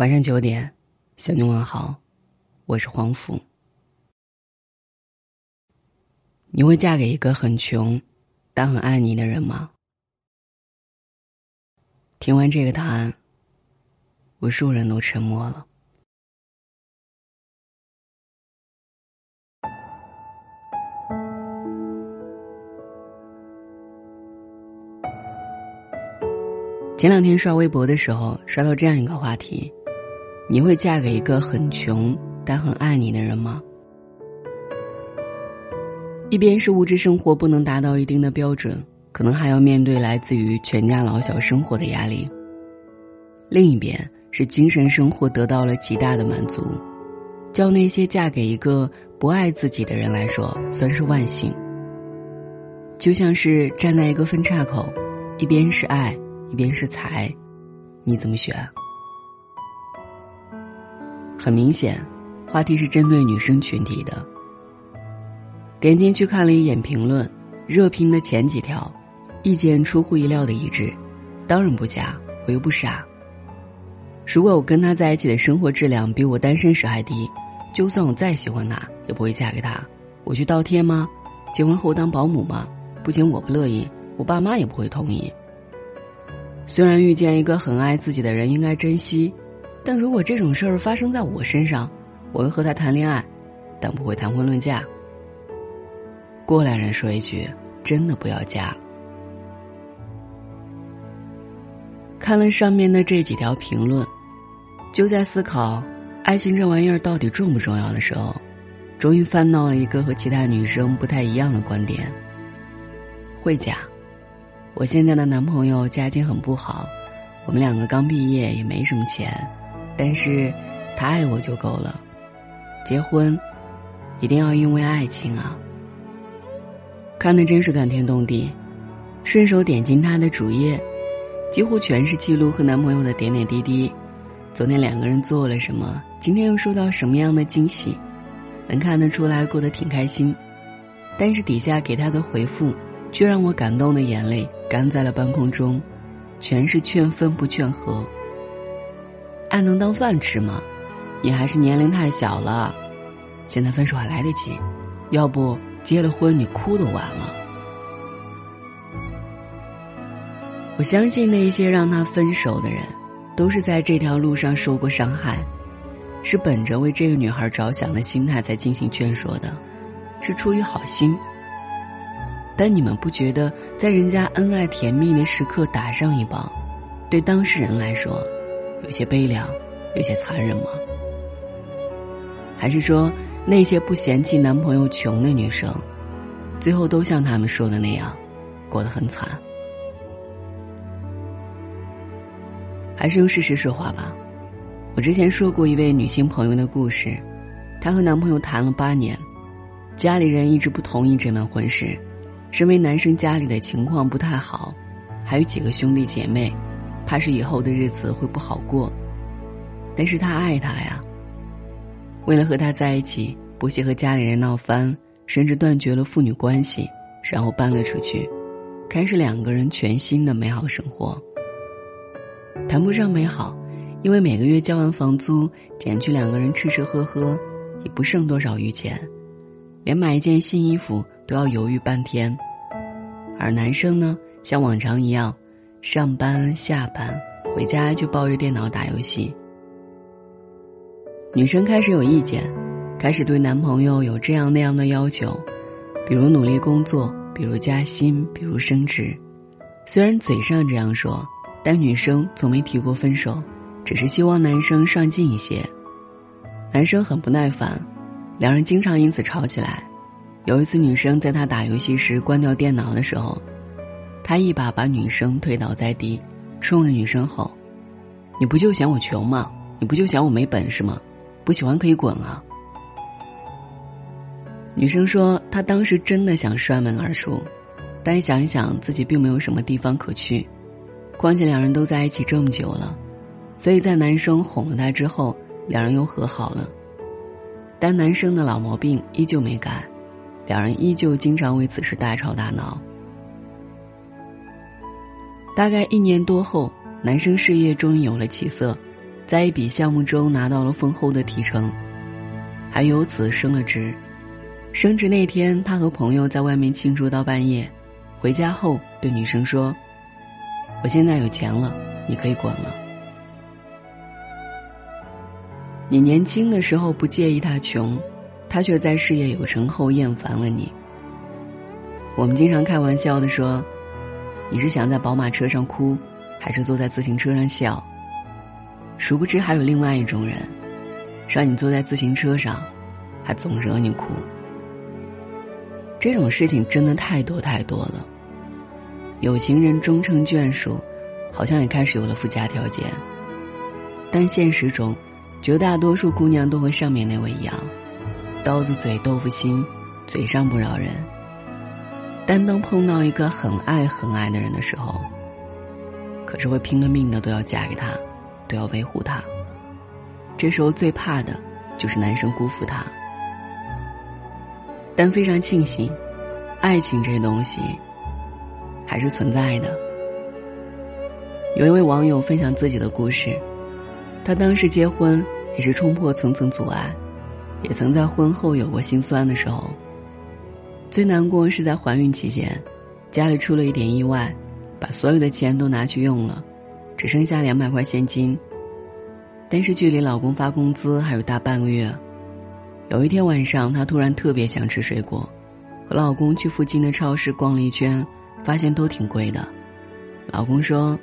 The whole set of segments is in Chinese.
晚上九点，向你问好，我是黄甫。你会嫁给一个很穷，但很爱你的人吗？听完这个答案，无数人都沉默了。前两天刷微博的时候，刷到这样一个话题：你会嫁给一个很穷但很爱你的人吗？一边是物质生活不能达到一定的标准，可能还要面对来自于全家老小生活的压力；另一边是精神生活得到了极大的满足，叫那些嫁给一个不爱自己的人来说，算是万幸。就像是站在一个分岔口，一边是爱。一边是财，你怎么选？很明显，话题是针对女生群体的。点进去看了一眼评论，热评的前几条，意见出乎意料的一致。当然不嫁，我又不傻。如果我跟他在一起的生活质量比我单身时还低，就算我再喜欢他，也不会嫁给他。我去倒贴吗？结婚后当保姆吗？不仅我不乐意，我爸妈也不会同意。虽然遇见一个很爱自己的人应该珍惜，但如果这种事儿发生在我身上，我会和他谈恋爱，但不会谈婚论嫁。过来人说一句：“真的不要嫁。”看了上面的这几条评论，就在思考爱情这玩意儿到底重不重要的时候，终于翻到了一个和其他女生不太一样的观点：会嫁。我现在的男朋友家境很不好，我们两个刚毕业也没什么钱，但是他爱我就够了。结婚，一定要因为爱情啊！看的真是感天动地，顺手点进他的主页，几乎全是记录和男朋友的点点滴滴。昨天两个人做了什么？今天又收到什么样的惊喜？能看得出来过得挺开心，但是底下给他的回复。却让我感动的眼泪干在了半空中，全是劝分不劝和。爱能当饭吃吗？你还是年龄太小了，现在分手还来得及，要不结了婚你哭都晚了。我相信那些让他分手的人，都是在这条路上受过伤害，是本着为这个女孩着想的心态在进行劝说的，是出于好心。但你们不觉得在人家恩爱甜蜜的时刻打上一棒，对当事人来说，有些悲凉，有些残忍吗？还是说那些不嫌弃男朋友穷的女生，最后都像他们说的那样，过得很惨？还是用事实说话吧。我之前说过一位女性朋友的故事，她和男朋友谈了八年，家里人一直不同意这门婚事。身为男生家里的情况不太好，还有几个兄弟姐妹，怕是以后的日子会不好过。但是他爱她呀。为了和他在一起，不惜和家里人闹翻，甚至断绝了父女关系，然后搬了出去，开始两个人全新的美好生活。谈不上美好，因为每个月交完房租，减去两个人吃吃喝喝，也不剩多少余钱，连买一件新衣服。都要犹豫半天，而男生呢，像往常一样，上班下班回家就抱着电脑打游戏。女生开始有意见，开始对男朋友有这样那样的要求，比如努力工作，比如加薪，比如升职。虽然嘴上这样说，但女生从没提过分手，只是希望男生上进一些。男生很不耐烦，两人经常因此吵起来。有一次，女生在他打游戏时关掉电脑的时候，他一把把女生推倒在地，冲着女生吼：“你不就嫌我穷吗？你不就嫌我没本事吗？不喜欢可以滚啊！”女生说，她当时真的想摔门而出，但想一想自己并没有什么地方可去，况且两人都在一起这么久了，所以在男生哄了她之后，两人又和好了。但男生的老毛病依旧没改。两人依旧经常为此事大吵大闹。大概一年多后，男生事业终于有了起色，在一笔项目中拿到了丰厚的提成，还由此升了职。升职那天，他和朋友在外面庆祝到半夜，回家后对女生说：“我现在有钱了，你可以滚了。”你年轻的时候不介意他穷，他却在事业有成后厌烦了你。我们经常开玩笑的说：“你是想在宝马车上哭，还是坐在自行车上笑？”殊不知还有另外一种人，让你坐在自行车上，还总惹你哭。这种事情真的太多太多了。有情人终成眷属，好像也开始有了附加条件，但现实中。绝大多数姑娘都和上面那位一样，刀子嘴豆腐心，嘴上不饶人。但当碰到一个很爱很爱的人的时候，可是会拼了命的都要嫁给他，都要维护他。这时候最怕的就是男生辜负她。但非常庆幸，爱情这东西还是存在的。有一位网友分享自己的故事。他当时结婚也是冲破层层阻碍，也曾在婚后有过心酸的时候。最难过是在怀孕期间，家里出了一点意外，把所有的钱都拿去用了，只剩下两百块现金。但是距离老公发工资还有大半个月，有一天晚上，她突然特别想吃水果，和老公去附近的超市逛了一圈，发现都挺贵的。老公说：“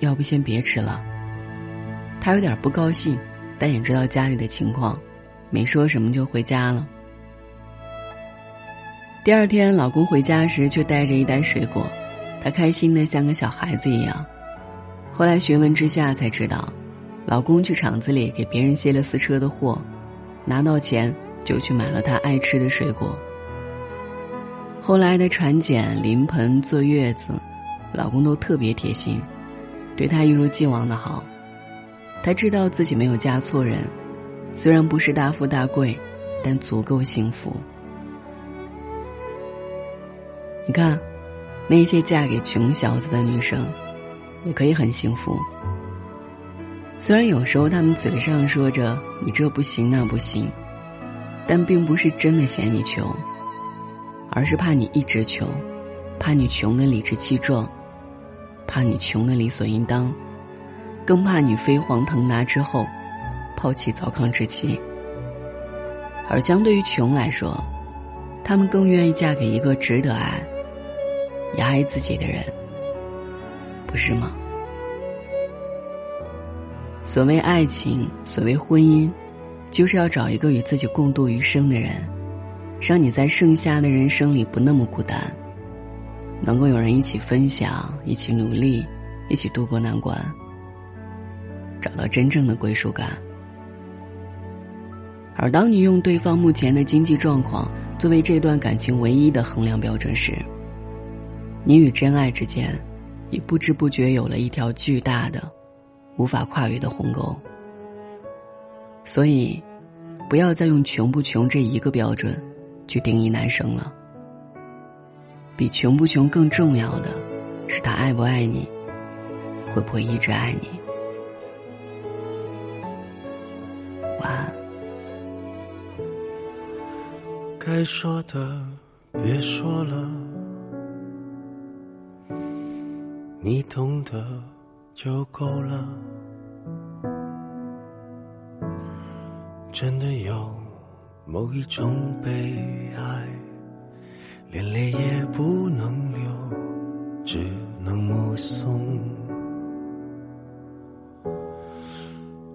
要不先别吃了。”她有点不高兴，但也知道家里的情况，没说什么就回家了。第二天，老公回家时却带着一袋水果，她开心的像个小孩子一样。后来询问之下才知道，老公去厂子里给别人卸了私车的货，拿到钱就去买了她爱吃的水果。后来的产检、临盆、坐月子，老公都特别贴心，对她一如既往的好。她知道自己没有嫁错人，虽然不是大富大贵，但足够幸福。你看，那些嫁给穷小子的女生，也可以很幸福。虽然有时候他们嘴上说着“你这不行那不行”，但并不是真的嫌你穷，而是怕你一直穷，怕你穷的理直气壮，怕你穷的理所应当。更怕你飞黄腾达之后，抛弃糟糠之妻。而相对于穷来说，他们更愿意嫁给一个值得爱、也爱自己的人，不是吗？所谓爱情，所谓婚姻，就是要找一个与自己共度余生的人，让你在剩下的人生里不那么孤单，能够有人一起分享，一起努力，一起度过难关。找到真正的归属感，而当你用对方目前的经济状况作为这段感情唯一的衡量标准时，你与真爱之间，已不知不觉有了一条巨大的、无法跨越的鸿沟。所以，不要再用穷不穷这一个标准，去定义男生了。比穷不穷更重要的，是他爱不爱你，会不会一直爱你。晚安该说的别说了，你懂得就够了。真的有某一种悲哀，连泪也不能流，只能目送。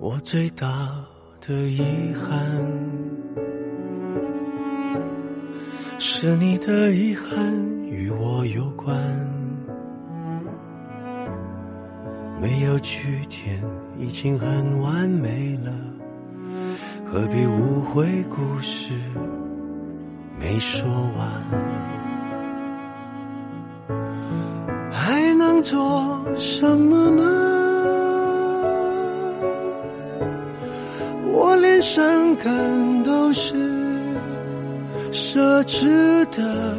我最大的遗憾。是你的遗憾与我有关，没有句点已经很完美了，何必误会故事没说完？还能做什么呢？我连伤感都是。奢侈的，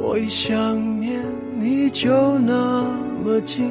我一想念你就那么近，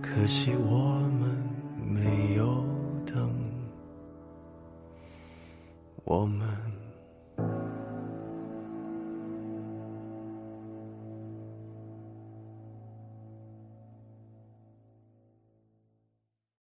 可惜我们没有等，我们。